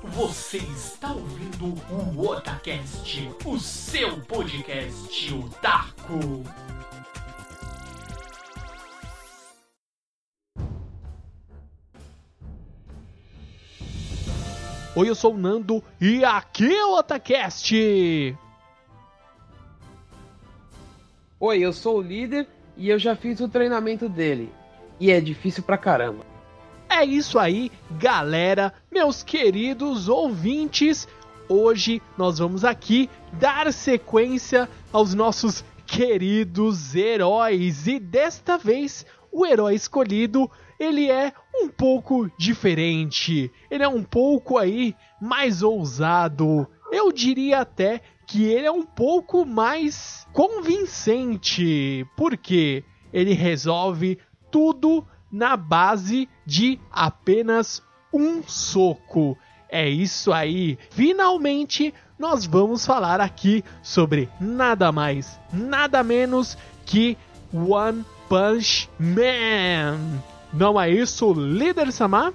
Você está ouvindo o Otacast, o seu podcast otaku. Oi, eu sou o Nando e aqui é o Otacast! Oi, eu sou o líder e eu já fiz o treinamento dele. E é difícil pra caramba. É isso aí, galera, meus queridos ouvintes. Hoje nós vamos aqui dar sequência aos nossos queridos heróis e desta vez o herói escolhido ele é um pouco diferente. Ele é um pouco aí mais ousado. Eu diria até que ele é um pouco mais convincente, porque ele resolve tudo na base de apenas um soco. É isso aí. Finalmente nós vamos falar aqui sobre nada mais, nada menos que One Punch Man. Não é isso, líder Samar?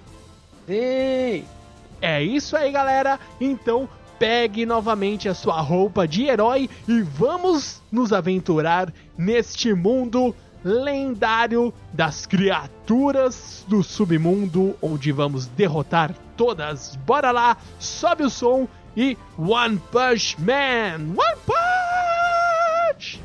Sim! É isso aí, galera. Então pegue novamente a sua roupa de herói e vamos nos aventurar neste mundo lendário das criaturas do submundo, onde vamos derrotar todas. Bora lá, sobe o som e One Punch Man! One Punch!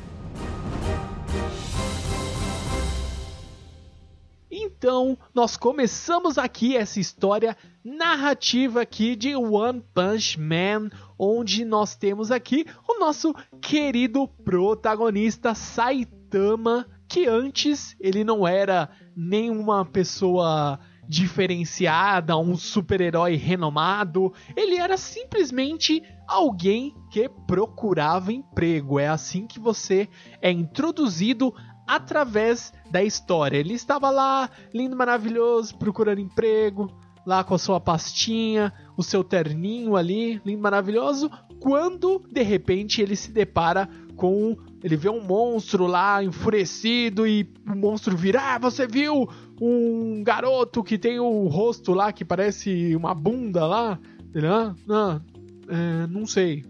Então, nós começamos aqui essa história narrativa aqui de One Punch Man, onde nós temos aqui o nosso querido protagonista Saitama, que antes ele não era nenhuma pessoa diferenciada, um super-herói renomado, ele era simplesmente alguém que procurava emprego. É assim que você é introduzido através da história. Ele estava lá, lindo, maravilhoso, procurando emprego, lá com a sua pastinha, o seu terninho ali, lindo, maravilhoso, quando de repente ele se depara com ele vê um monstro lá enfurecido e o monstro vira: ah, você viu um garoto que tem o rosto lá que parece uma bunda lá? Ele, ah, não, é, não sei.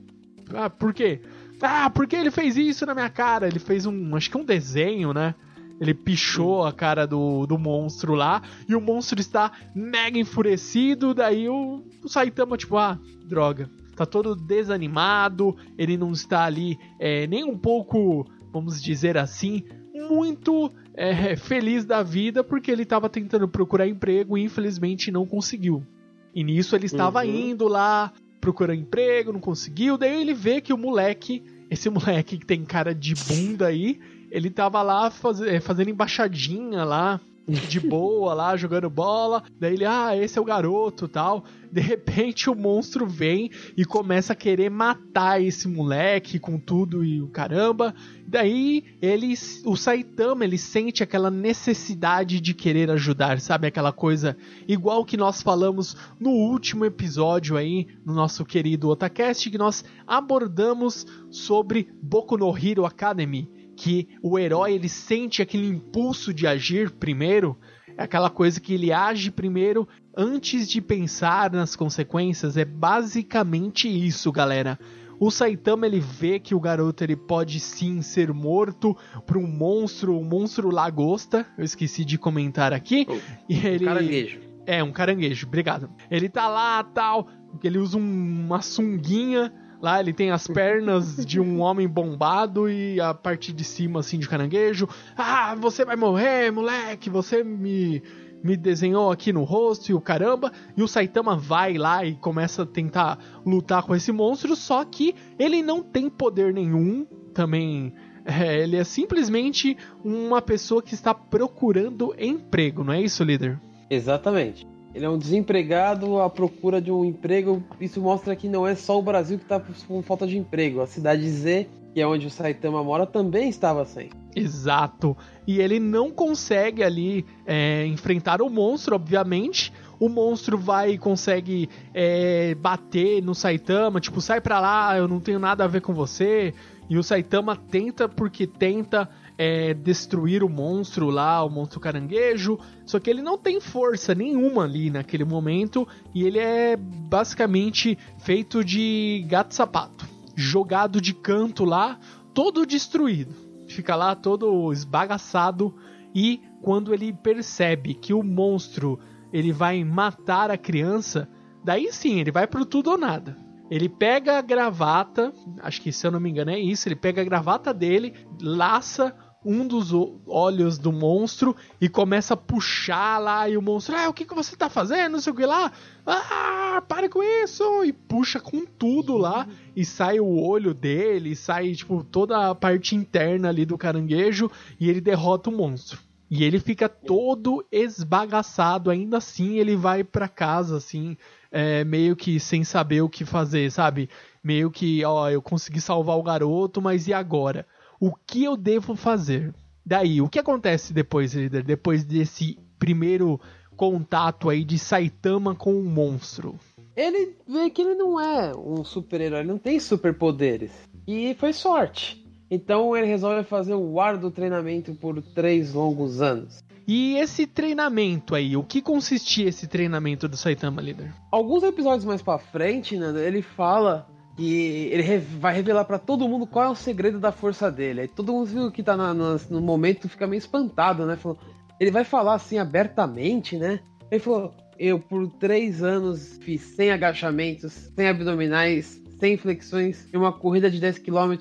Ah, por quê? Ah, porque ele fez isso na minha cara? Ele fez um, acho que um desenho, né? Ele pichou a cara do, do monstro lá e o monstro está mega enfurecido. Daí o, o Saitama, tipo, ah, droga. Tá todo desanimado, ele não está ali é, nem um pouco, vamos dizer assim, muito é, feliz da vida porque ele estava tentando procurar emprego e infelizmente não conseguiu. E nisso ele estava uhum. indo lá procurando emprego, não conseguiu. Daí ele vê que o moleque, esse moleque que tem cara de bunda aí, ele tava lá faz, é, fazendo embaixadinha lá, de boa lá, jogando bola. Daí ele, ah, esse é o garoto tal. De repente o monstro vem e começa a querer matar esse moleque com tudo e o caramba. Daí ele, o Saitama, ele sente aquela necessidade de querer ajudar, sabe? Aquela coisa igual que nós falamos no último episódio aí, no nosso querido Otacast, que nós abordamos sobre Boku no Hero Academy que o herói ele sente aquele impulso de agir primeiro, é aquela coisa que ele age primeiro antes de pensar nas consequências, é basicamente isso, galera. O Saitama ele vê que o garoto ele pode sim ser morto por um monstro, um monstro lagosta. Eu esqueci de comentar aqui. Oh, e ele um caranguejo. É, um caranguejo, obrigado. Ele tá lá, tal, ele usa um, uma sunguinha Lá ele tem as pernas de um homem bombado e a parte de cima assim de caranguejo. Ah, você vai morrer, moleque! Você me me desenhou aqui no rosto e o caramba. E o Saitama vai lá e começa a tentar lutar com esse monstro, só que ele não tem poder nenhum. Também é, ele é simplesmente uma pessoa que está procurando emprego, não é isso, líder? Exatamente. Ele é um desempregado à procura de um emprego. Isso mostra que não é só o Brasil que está com falta de emprego. A cidade Z, que é onde o Saitama mora, também estava sem. Exato. E ele não consegue ali é, enfrentar o monstro, obviamente. O monstro vai e consegue é, bater no Saitama, tipo, sai pra lá, eu não tenho nada a ver com você. E o Saitama tenta porque tenta é, destruir o monstro lá, o monstro caranguejo. Só que ele não tem força nenhuma ali naquele momento e ele é basicamente feito de gato-sapato, jogado de canto lá, todo destruído. Fica lá todo esbagaçado e quando ele percebe que o monstro ele vai matar a criança, daí sim ele vai pro tudo ou nada. Ele pega a gravata, acho que se eu não me engano é isso, ele pega a gravata dele, laça um dos olhos do monstro e começa a puxar lá e o monstro, ah, o que, que você tá fazendo? Não sei o que lá. Ah, pare com isso! E puxa com tudo lá e sai o olho dele, sai tipo toda a parte interna ali do caranguejo e ele derrota o monstro. E ele fica todo esbagaçado, ainda assim ele vai para casa assim, é, meio que sem saber o que fazer, sabe? Meio que, ó, eu consegui salvar o garoto, mas e agora? O que eu devo fazer? Daí, o que acontece depois, líder? Depois desse primeiro contato aí de Saitama com o um monstro? Ele vê que ele não é um super-herói, não tem superpoderes. E foi sorte. Então ele resolve fazer o árduo treinamento por três longos anos. E esse treinamento aí, o que consistia esse treinamento do Saitama Líder? Alguns episódios mais para frente, né, ele fala e ele vai revelar para todo mundo qual é o segredo da força dele. Aí todo mundo que tá na, no, no momento fica meio espantado, né? Falou, ele vai falar assim abertamente, né? Ele falou: Eu por três anos fiz 100 agachamentos, 100 abdominais, 100 flexões e uma corrida de 10 km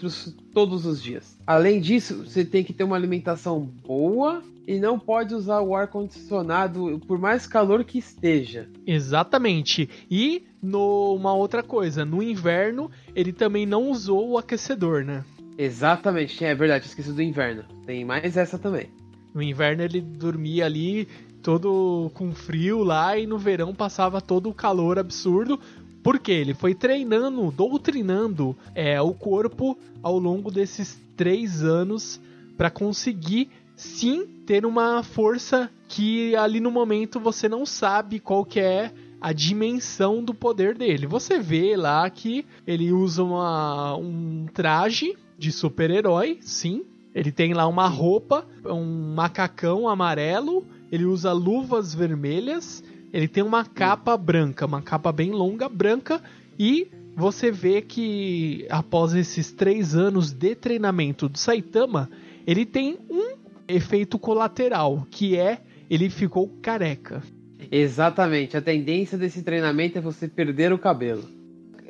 todos os dias. Além disso, você tem que ter uma alimentação boa e não pode usar o ar condicionado por mais calor que esteja. Exatamente. E no, uma outra coisa, no inverno ele também não usou o aquecedor, né? Exatamente, é verdade, esqueci do inverno. Tem mais essa também. No inverno ele dormia ali todo com frio lá e no verão passava todo o calor absurdo. Porque ele foi treinando, doutrinando é, o corpo ao longo desses três anos para conseguir sim ter uma força que ali no momento você não sabe qual que é a dimensão do poder dele. Você vê lá que ele usa uma, um traje de super-herói, sim. Ele tem lá uma roupa, um macacão amarelo, ele usa luvas vermelhas, ele tem uma capa branca, uma capa bem longa branca, e você vê que após esses três anos de treinamento do Saitama, ele tem um efeito colateral, que é ele ficou careca. Exatamente. A tendência desse treinamento é você perder o cabelo.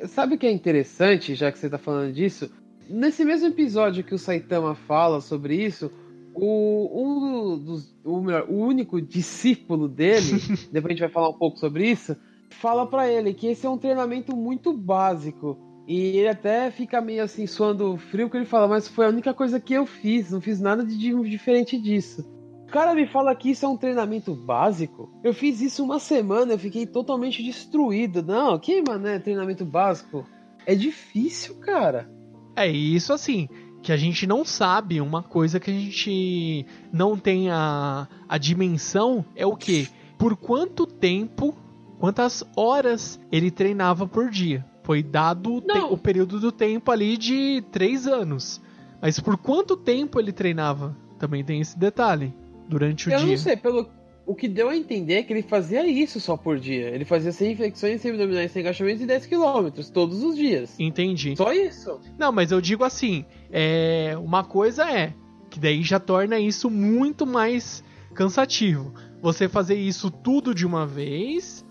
Sabe o que é interessante, já que você está falando disso? Nesse mesmo episódio que o Saitama fala sobre isso, o, um dos, o, melhor, o único discípulo dele, depois a gente vai falar um pouco sobre isso, fala para ele que esse é um treinamento muito básico. E ele até fica meio assim, suando frio, que ele fala, mas foi a única coisa que eu fiz, não fiz nada de diferente disso. O cara me fala que isso é um treinamento básico. Eu fiz isso uma semana, eu fiquei totalmente destruído. Não, que, mano, é treinamento básico? É difícil, cara. É isso assim, que a gente não sabe, uma coisa que a gente não tem a, a dimensão é o que? Por quanto tempo, quantas horas ele treinava por dia? Foi dado o, o período do tempo ali de três anos. Mas por quanto tempo ele treinava? Também tem esse detalhe durante o eu dia. Eu não sei, pelo o que deu a entender é que ele fazia isso só por dia. Ele fazia 100 flexões, 100 abdominais, 100 agachamentos e 10 km todos os dias. Entendi. Só isso. Não, mas eu digo assim, é uma coisa é que daí já torna isso muito mais cansativo. Você fazer isso tudo de uma vez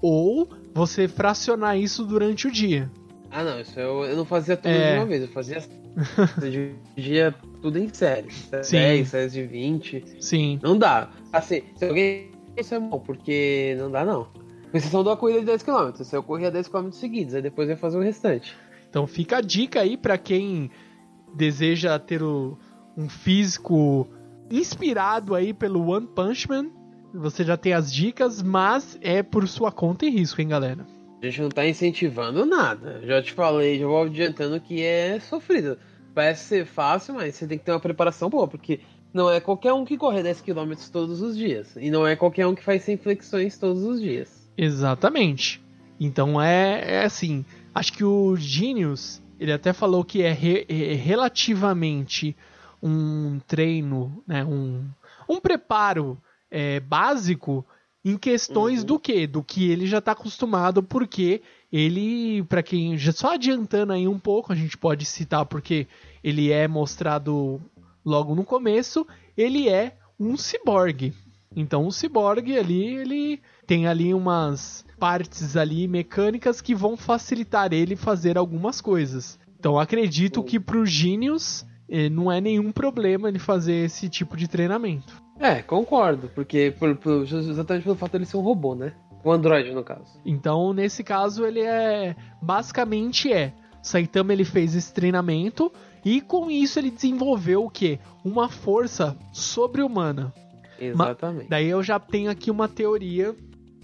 ou você fracionar isso durante o dia. Ah, não, isso eu, eu não fazia tudo é... de uma vez, eu fazia eu dividia tudo em séries. Sim. 10, séries de 20. Sim. Não dá. Assim, se alguém. Isso é bom, porque não dá, não. Com exceção da corrida de 10km. Se eu corria 10km seguidos, aí depois ia fazer o restante. Então fica a dica aí para quem deseja ter o, um físico inspirado aí pelo One Punch Man. Você já tem as dicas, mas é por sua conta e risco, hein, galera? A gente não tá incentivando nada. Já te falei, já vou adiantando que é sofrido. Parece ser fácil, mas você tem que ter uma preparação boa, porque não é qualquer um que corre 10 km todos os dias. E não é qualquer um que faz 100 flexões todos os dias. Exatamente. Então é, é assim. Acho que o Genius, ele até falou que é, re, é relativamente um treino, né, um, um preparo é, básico em questões Uhum. do que? Do que ele já está acostumado, porque ele, para quem já só adiantando aí um pouco, a gente pode citar porque ele é mostrado logo no começo, ele é um ciborgue. Então o ciborgue ali, ele tem ali umas partes ali mecânicas que vão facilitar ele fazer algumas coisas. Então acredito que pro Genius eh, não é nenhum problema ele fazer esse tipo de treinamento. É, concordo, porque por- por- exatamente pelo fato de ele ser um robô, né? Um androide, no caso. Então, nesse caso, ele é. Basicamente é. Saitama ele fez esse treinamento e com isso ele desenvolveu o quê? Uma força sobre-humana. Exatamente. Daí eu já tenho aqui uma teoria.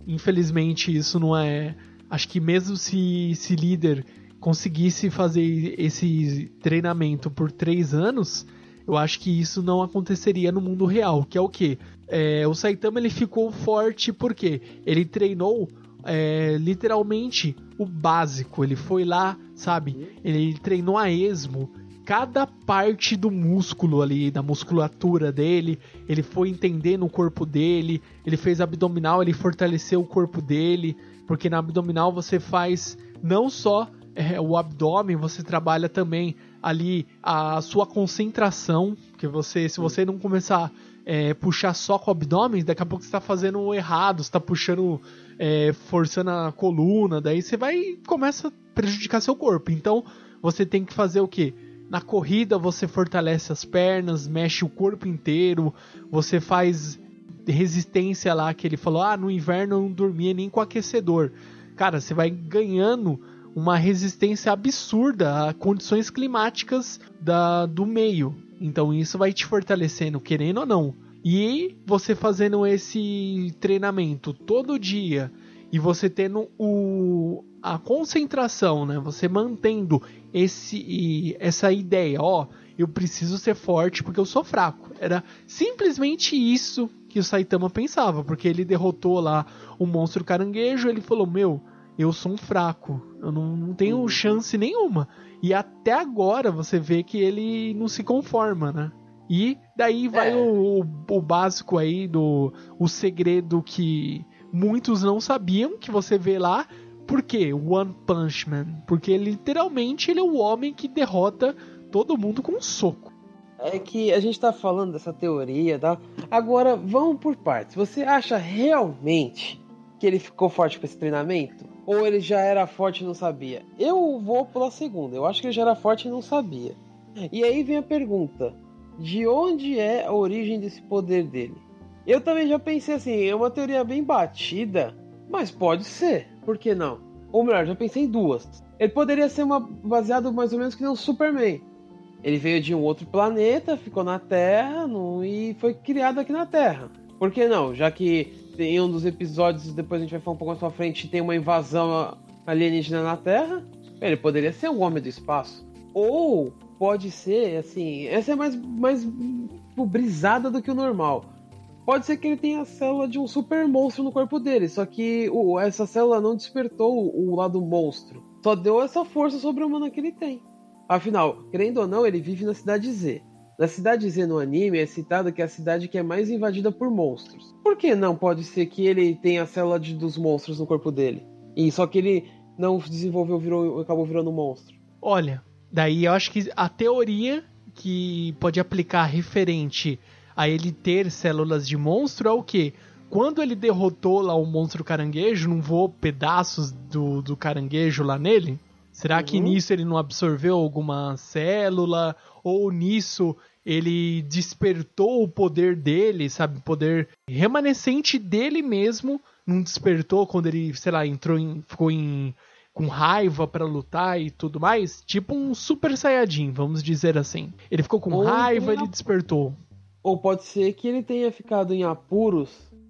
Infelizmente, isso não é. Acho que mesmo se esse líder conseguisse fazer esse treinamento por três anos, eu acho que isso não aconteceria no mundo real. Que é o quê? É, o Saitama ele ficou forte porque ele treinou é, literalmente o básico. Ele foi lá, sabe? Ele treinou a esmo cada parte do músculo ali, da musculatura dele, ele foi entendendo o corpo dele, ele fez abdominal, ele fortaleceu o corpo dele, porque na abdominal você faz não só é, o abdômen, você trabalha também ali a sua concentração, que você, se você não começar é, puxar só com o abdômen, daqui a pouco você está fazendo errado, você está puxando, é, forçando a coluna, daí você vai começa a prejudicar seu corpo. Então você tem que fazer o que? Na corrida você fortalece as pernas, mexe o corpo inteiro, você faz resistência lá que ele falou: ah, no inverno eu não dormia nem com aquecedor. Cara, você vai ganhando uma resistência absurda a condições climáticas da, do meio. Então isso vai te fortalecendo, querendo ou não. E você fazendo esse treinamento todo dia e você tendo o, a concentração, né? Você mantendo esse essa ideia, ó, eu preciso ser forte porque eu sou fraco. Era simplesmente isso que o Saitama pensava, porque ele derrotou lá o monstro caranguejo, ele falou: "Meu, eu sou um fraco, eu não, não tenho chance nenhuma". E até agora você vê que ele não se conforma, né? E daí vai É. o, o, o básico aí do o segredo que muitos não sabiam, que você vê lá. Por quê? One Punch Man. Porque literalmente ele é o homem que derrota todo mundo com um soco. É que a gente tá falando dessa teoria, tá? Agora, vamos por partes. Você acha realmente que ele ficou forte com esse treinamento? Ou ele já era forte e não sabia? Eu vou pela segunda. Eu acho que ele já era forte e não sabia. E aí vem a pergunta: de onde é a origem desse poder dele? Eu também já pensei assim, é uma teoria bem batida, mas pode ser, por que não? Ou melhor, já pensei em duas. Ele poderia ser uma, baseado mais ou menos que um Superman. Ele veio de um outro planeta, ficou na Terra no- e foi criado aqui na Terra. Por que não? Já que em um dos episódios, depois a gente vai falar um pouco mais pra frente, tem uma invasão alienígena na Terra, ele poderia ser um homem do espaço. Ou pode ser, assim, essa é mais, mais brisada do que o normal. Pode ser que ele tenha a célula de um super monstro no corpo dele, só que o- essa célula não despertou o, o lado monstro. Só deu essa força sobre-humana que ele tem. Afinal, querendo ou não, ele vive na cidade Z. Na cidade Z no anime é citado que é a cidade que é mais invadida por monstros. Por que não pode ser que ele tenha a célula de- dos monstros no corpo dele? E só que ele não desenvolveu, virou, acabou virando um monstro. Olha, daí eu acho que a teoria que pode aplicar referente a ele ter células de monstro é o que? Quando ele derrotou lá o monstro caranguejo, não voou pedaços do, do caranguejo lá nele? Será que Uhum. nisso ele não absorveu alguma célula? Ou nisso ele despertou o poder dele, sabe? O poder remanescente dele mesmo não despertou quando ele, sei lá, entrou em. ficou em com raiva pra lutar e tudo mais, tipo um super saiyajin, vamos dizer assim. Ele ficou com Ou raiva, ele- ele despertou. Ou pode ser que ele tenha ficado em apuros,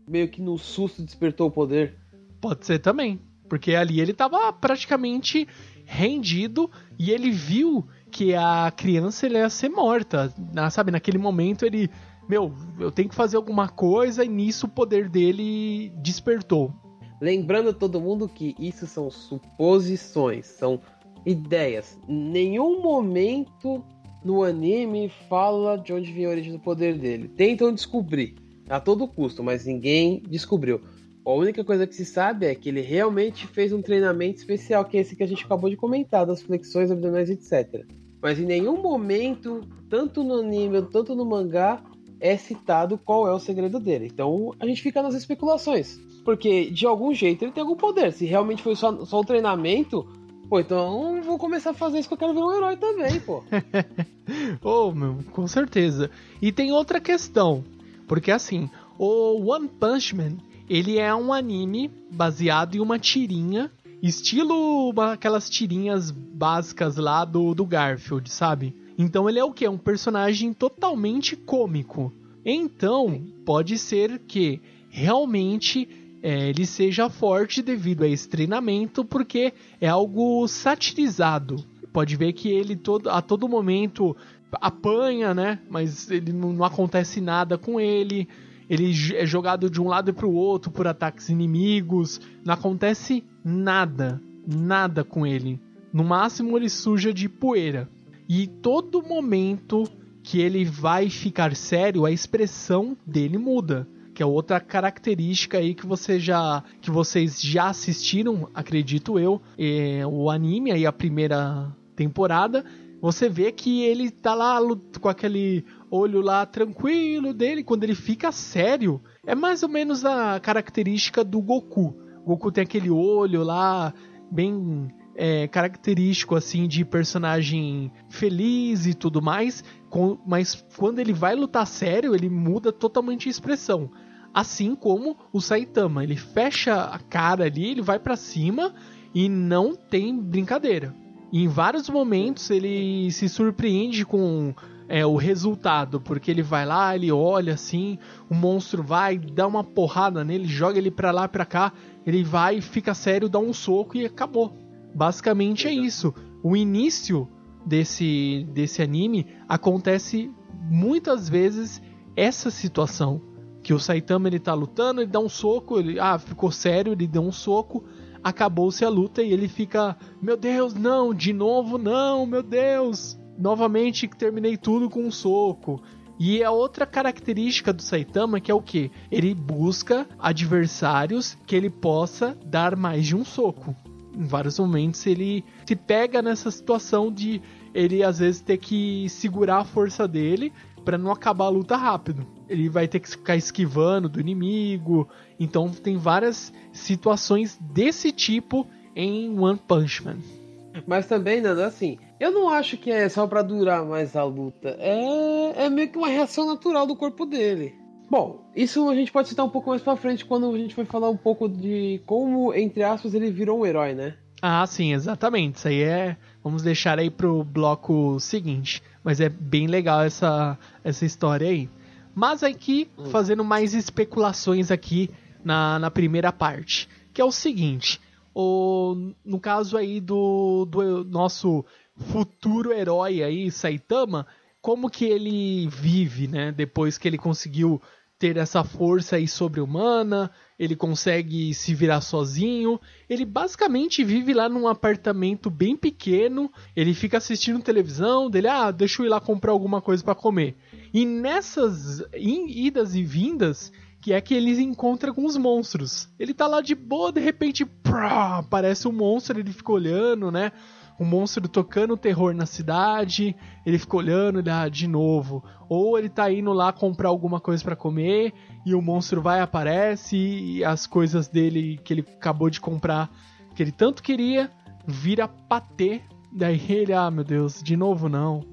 meio que no susto despertou o poder. Pode ser também, porque ali ele tava praticamente rendido e ele viu que a criança ele ia ser morta, sabe? Naquele momento ele, meu, eu tenho que fazer alguma coisa e nisso o poder dele despertou. Lembrando todo mundo que isso são suposições, são ideias. Nenhum momento no anime fala de onde vem a origem do poder dele. Tentam descobrir a todo custo, mas ninguém descobriu. A única coisa que se sabe é que ele realmente fez um treinamento especial, que é esse que a gente acabou de comentar, das flexões abdominais, etc. Mas em nenhum momento, tanto no anime, tanto no mangá, é citado qual é o segredo dele. Então a gente fica nas especulações. Porque de algum jeito ele tem algum poder. Se realmente foi só, só um treinamento, pô, então vou começar a fazer isso que eu quero ver um herói também, pô. oh, meu, com certeza. E tem outra questão. Porque assim, o One Punch Man, ele é um anime baseado em uma tirinha, estilo aquelas tirinhas básicas lá do, do Garfield, sabe? Então ele é o que? Um personagem totalmente cômico. Então, pode ser que realmente é, ele seja forte devido a esse treinamento, porque é algo satirizado. Pode ver que ele todo, a todo momento apanha, né? Mas ele não, não acontece nada com ele. Ele é jogado de um lado para o outro por ataques inimigos. Não acontece nada, nada com ele. No máximo ele suja de poeira. E todo momento que ele vai ficar sério, a expressão dele muda que é outra característica aí que você já que vocês já assistiram, acredito eu, é, o anime aí a primeira temporada, você vê que ele tá lá com aquele olho lá tranquilo dele, quando ele fica sério, é mais ou menos a característica do Goku. O Goku tem aquele olho lá bem é, característico assim de personagem feliz e tudo mais, com, mas quando ele vai lutar sério, ele muda totalmente a expressão. Assim como o Saitama, ele fecha a cara ali, ele vai para cima e não tem brincadeira. E em vários momentos ele se surpreende com é, o resultado, porque ele vai lá, ele olha assim, o monstro vai, dá uma porrada nele, joga ele pra lá, pra cá, ele vai, fica sério, dá um soco e acabou. Basicamente é isso. O início desse, desse anime acontece muitas vezes essa situação. Que o Saitama ele tá lutando, ele dá um soco, ele ah, ficou sério, ele deu um soco, acabou-se a luta e ele fica, meu Deus, não, de novo não, meu Deus. Novamente terminei tudo com um soco. E a outra característica do Saitama que é o que? Ele busca adversários que ele possa dar mais de um soco em vários momentos ele se pega nessa situação de ele às vezes ter que segurar a força dele para não acabar a luta rápido. Ele vai ter que ficar esquivando do inimigo. Então tem várias situações desse tipo em One Punch Man. Mas também, Nando, assim, eu não acho que é só para durar mais a luta. É, é meio que uma reação natural do corpo dele. Bom, isso a gente pode citar um pouco mais pra frente quando a gente vai falar um pouco de como, entre aspas, ele virou um herói, né? Ah, sim, exatamente. Isso aí é. Vamos deixar aí pro bloco seguinte. Mas é bem legal essa, essa história aí. Mas aqui, hum. fazendo mais especulações aqui na, na primeira parte. Que é o seguinte. O, no caso aí do, do nosso futuro herói aí, Saitama, como que ele vive, né? Depois que ele conseguiu ter essa força aí sobre-humana, ele consegue se virar sozinho. Ele basicamente vive lá num apartamento bem pequeno, ele fica assistindo televisão, dele, ah, deixa eu ir lá comprar alguma coisa para comer. E nessas idas e vindas, que é que ele encontra com os monstros. Ele tá lá de boa, de repente, prá, aparece um monstro, ele fica olhando, né? um monstro tocando terror na cidade, ele fica olhando ele, ah, de novo. Ou ele tá indo lá comprar alguma coisa para comer e o monstro vai aparece e as coisas dele que ele acabou de comprar, que ele tanto queria, vira patê. Daí ele, ah, meu Deus, de novo não.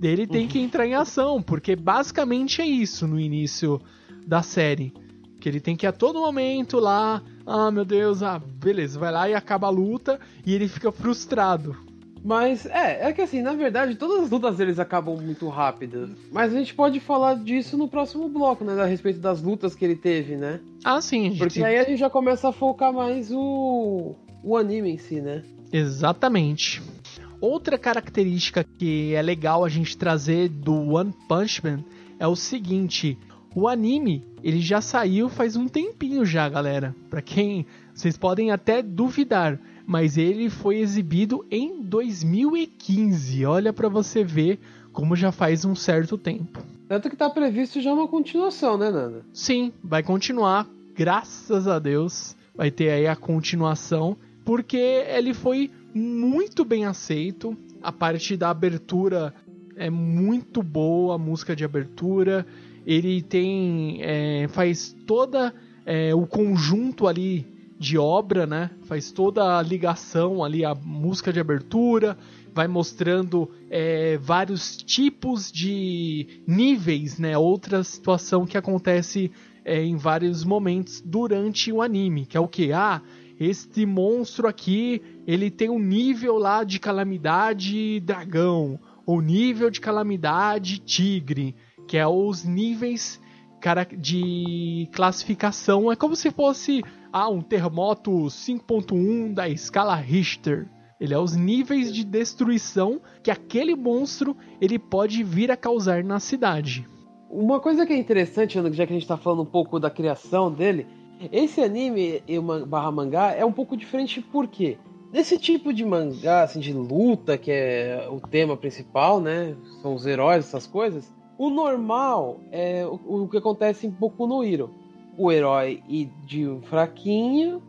Daí ele tem que entrar em ação, porque basicamente é isso no início da série. Que ele tem que a todo momento lá, ah meu Deus, ah, beleza, vai lá e acaba a luta e ele fica frustrado. Mas é, é que assim, na verdade, todas as lutas deles acabam muito rápidas. Mas a gente pode falar disso no próximo bloco, né? A respeito das lutas que ele teve, né? Ah, sim, gente. Porque aí a gente já começa a focar mais o, o anime em si, né? Exatamente. Outra característica que é legal a gente trazer do One Punch Man é o seguinte: o anime ele já saiu faz um tempinho já, galera. Para quem vocês podem até duvidar, mas ele foi exibido em 2015. Olha para você ver como já faz um certo tempo. Tanto que tá previsto já uma continuação, né, Nanda? Sim, vai continuar, graças a Deus. Vai ter aí a continuação, porque ele foi muito bem aceito. A parte da abertura é muito boa, a música de abertura. Ele tem. É, faz toda é, o conjunto ali de obra, né? Faz toda a ligação ali, a música de abertura, vai mostrando é, vários tipos de níveis, né? Outra situação que acontece é, em vários momentos durante o anime, que é o que? Ah, este monstro aqui, ele tem um nível lá de calamidade dragão, ou nível de calamidade tigre, que é os níveis de classificação. É como se fosse ah, um terremoto 5.1 da escala Richter. Ele é os níveis de destruição que aquele monstro ele pode vir a causar na cidade. Uma coisa que é interessante, já que a gente está falando um pouco da criação dele, esse anime barra mangá é um pouco diferente porque nesse tipo de mangá, assim, de luta, que é o tema principal, né? São os heróis, essas coisas. O normal é o, o que acontece em Boku no Hero. O herói ir de um fraquinho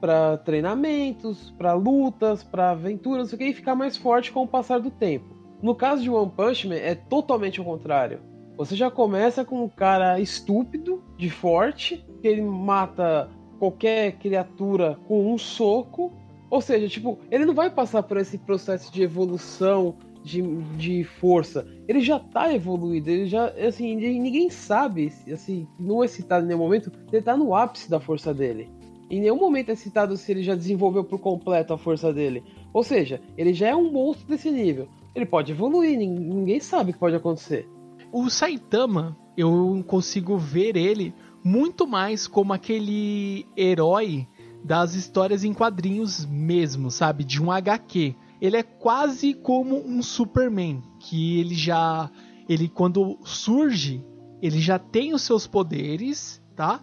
para treinamentos, para lutas, para aventuras, o que, e ficar mais forte com o passar do tempo. No caso de One Punch Man, é totalmente o contrário. Você já começa com um cara estúpido, de forte, que ele mata qualquer criatura com um soco. Ou seja, tipo, ele não vai passar por esse processo de evolução de, de força. Ele já tá evoluído, ele já, assim, ninguém sabe, assim, não é citado em nenhum momento, ele tá no ápice da força dele. Em nenhum momento é citado se ele já desenvolveu por completo a força dele. Ou seja, ele já é um monstro desse nível. Ele pode evoluir, ninguém sabe o que pode acontecer. O Saitama, eu consigo ver ele muito mais como aquele herói das histórias em quadrinhos mesmo, sabe? De um HQ. Ele é quase como um Superman, que ele já ele quando surge, ele já tem os seus poderes, tá?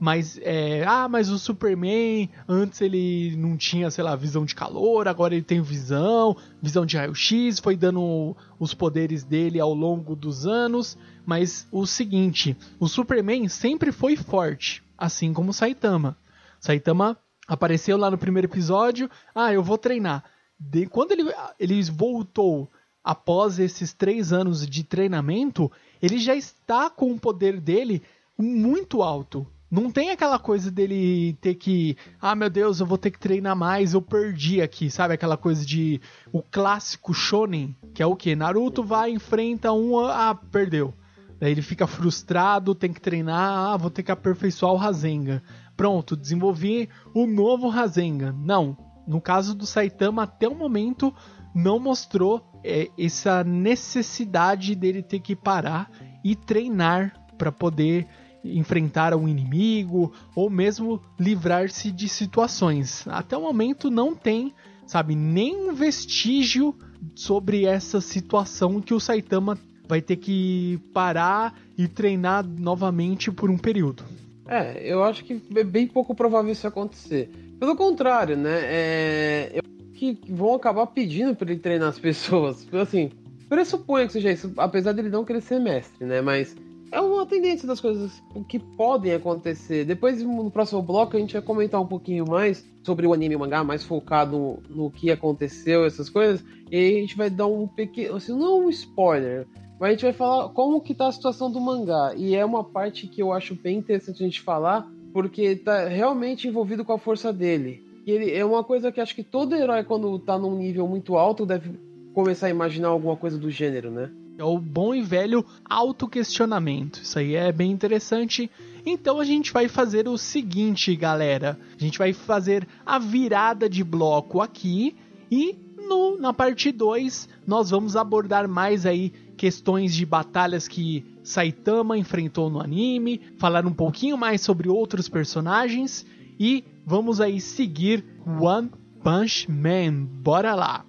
Mas, é, ah, mas o Superman, antes ele não tinha, sei lá, visão de calor, agora ele tem visão, visão de raio-x, foi dando os poderes dele ao longo dos anos. Mas o seguinte, o Superman sempre foi forte, assim como o Saitama. Saitama apareceu lá no primeiro episódio, ah, eu vou treinar. De, quando ele, ele voltou após esses três anos de treinamento, ele já está com o poder dele muito alto. Não tem aquela coisa dele ter que, ah, meu Deus, eu vou ter que treinar mais, eu perdi aqui, sabe? Aquela coisa de o clássico shonen, que é o que Naruto vai enfrenta um, ah, perdeu. Daí ele fica frustrado, tem que treinar, ah, vou ter que aperfeiçoar o Rasengan. Pronto, desenvolvi o novo Rasengan. Não, no caso do Saitama até o momento não mostrou é, essa necessidade dele ter que parar e treinar para poder enfrentar um inimigo ou mesmo livrar-se de situações. Até o momento não tem, sabe, nem um vestígio sobre essa situação que o Saitama vai ter que parar e treinar novamente por um período. É, eu acho que é bem pouco provável isso acontecer. Pelo contrário, né? É, eu que vão acabar pedindo para ele treinar as pessoas. Assim, pressuponho que seja isso, apesar dele não querer ser mestre, né? Mas é uma tendência das coisas que podem acontecer. Depois, no próximo bloco, a gente vai comentar um pouquinho mais sobre o anime e o mangá, mais focado no, no que aconteceu, essas coisas. E a gente vai dar um pequeno, assim, não um spoiler, mas a gente vai falar como que tá a situação do mangá. E é uma parte que eu acho bem interessante a gente falar, porque tá realmente envolvido com a força dele. E ele é uma coisa que acho que todo herói, quando tá num nível muito alto, deve começar a imaginar alguma coisa do gênero, né? É o bom e velho autoquestionamento. Isso aí é bem interessante. Então a gente vai fazer o seguinte, galera. A gente vai fazer a virada de bloco aqui e no, na parte 2 nós vamos abordar mais aí questões de batalhas que Saitama enfrentou no anime, falar um pouquinho mais sobre outros personagens e vamos aí seguir One Punch Man. Bora lá!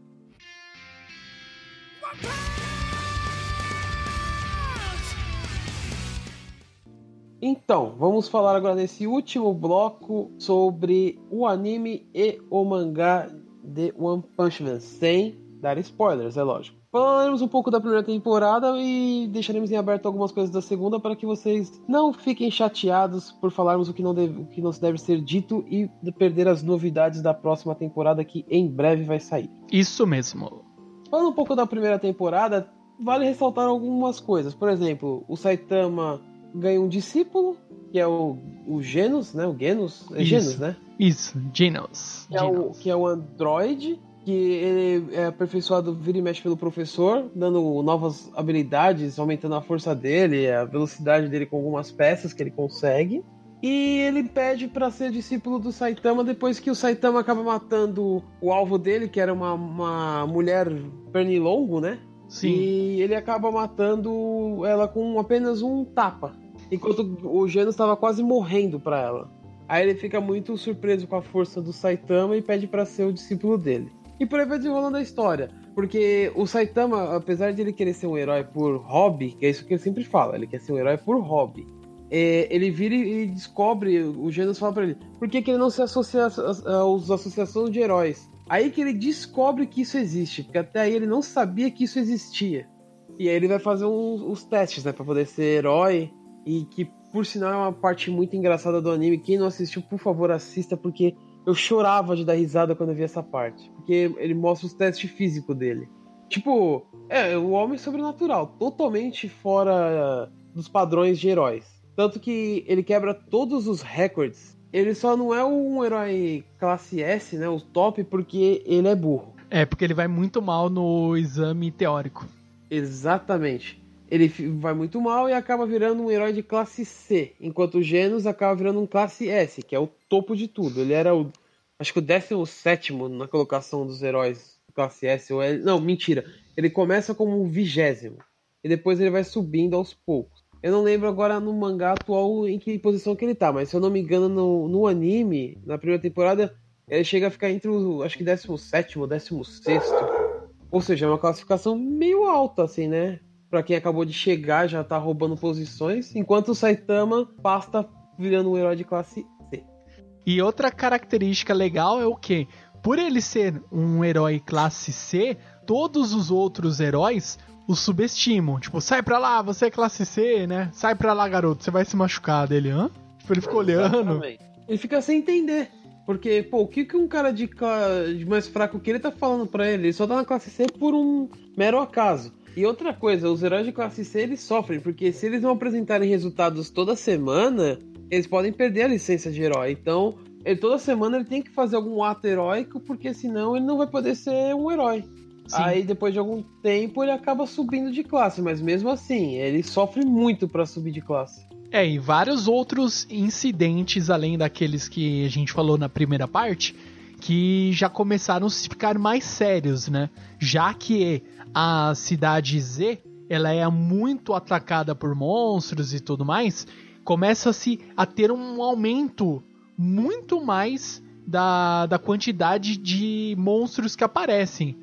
Então, vamos falar agora nesse último bloco sobre o anime e o mangá de One Punch Man, sem dar spoilers, é lógico. Falaremos um pouco da primeira temporada e deixaremos em aberto algumas coisas da segunda para que vocês não fiquem chateados por falarmos o que não, deve, o que não deve ser dito e perder as novidades da próxima temporada que em breve vai sair. Isso mesmo. Falando um pouco da primeira temporada, vale ressaltar algumas coisas. Por exemplo, o Saitama ganha um discípulo, que é o, o Genos, né? O Genos. É. Genos, né? Isso, Genos. Que é, o, que é o Android, que ele é aperfeiçoado vira e mexe pelo professor, dando novas habilidades, aumentando a força dele, a velocidade dele com algumas peças que ele consegue. E ele pede para ser discípulo do Saitama depois que o Saitama acaba matando o alvo dele, que era uma, uma mulher pernilongo, né? Sim. E ele acaba matando ela com apenas um tapa. Enquanto o Genos estava quase morrendo pra ela. Aí ele fica muito surpreso com a força do Saitama e pede pra ser o discípulo dele. E por aí vai desenrolando a história. Porque o Saitama, apesar de ele querer ser um herói por hobby, que é isso que ele sempre fala, ele quer ser um herói por hobby. é, ele vira e descobre, o Genos fala pra ele, por que, que ele não se associa às associações de heróis? Aí que ele descobre que isso existe, porque até aí ele não sabia que isso existia. E aí ele vai fazer uns, os testes, né, pra poder ser herói. E que, por sinal, é uma parte muito engraçada do anime. Quem não assistiu, por favor, assista, porque eu chorava de dar risada quando eu vi essa parte. Porque ele mostra os testes físicos dele. Tipo, é o homem sobrenatural, totalmente fora dos padrões de heróis. Tanto que ele quebra todos os recordes. Ele só não é um herói classe S, né, o top, porque ele é burro. É, porque ele vai muito mal no exame teórico. Exatamente. Ele vai muito mal e acaba virando um herói de classe C, enquanto o Genos acaba virando um classe S, que é o topo de tudo. Ele era o. Acho que o 17 na colocação dos heróis classe S ou L. Não, mentira. Ele começa como o vigésimo. E depois ele vai subindo aos poucos. Eu não lembro agora no mangá atual em que posição que ele tá, mas se eu não me engano, no, no anime, na primeira temporada, ele chega a ficar entre o. acho que 17 ou 16. Ou seja, é uma classificação meio alta, assim, né? Pra quem acabou de chegar, já tá roubando posições, enquanto o Saitama pasta virando um herói de classe C. E outra característica legal é o que? Por ele ser um herói classe C, todos os outros heróis o subestimam. Tipo, sai pra lá, você é classe C, né? Sai pra lá, garoto, você vai se machucar dele, hã? Tipo, ele fica olhando. Exatamente. Ele fica sem entender. Porque, pô, o que, que um cara de, de mais fraco que ele tá falando pra ele? Ele só tá na classe C por um mero acaso. E outra coisa, os heróis de classe C eles sofrem, porque se eles não apresentarem resultados toda semana, eles podem perder a licença de herói. Então, ele, toda semana ele tem que fazer algum ato heróico, porque senão ele não vai poder ser um herói. Sim. Aí depois de algum tempo ele acaba subindo de classe, mas mesmo assim, ele sofre muito pra subir de classe. É, e vários outros incidentes, além daqueles que a gente falou na primeira parte, que já começaram a ficar mais sérios, né? Já que a cidade Z, ela é muito atacada por monstros e tudo mais, começa-se a ter um aumento muito mais da, da quantidade de monstros que aparecem.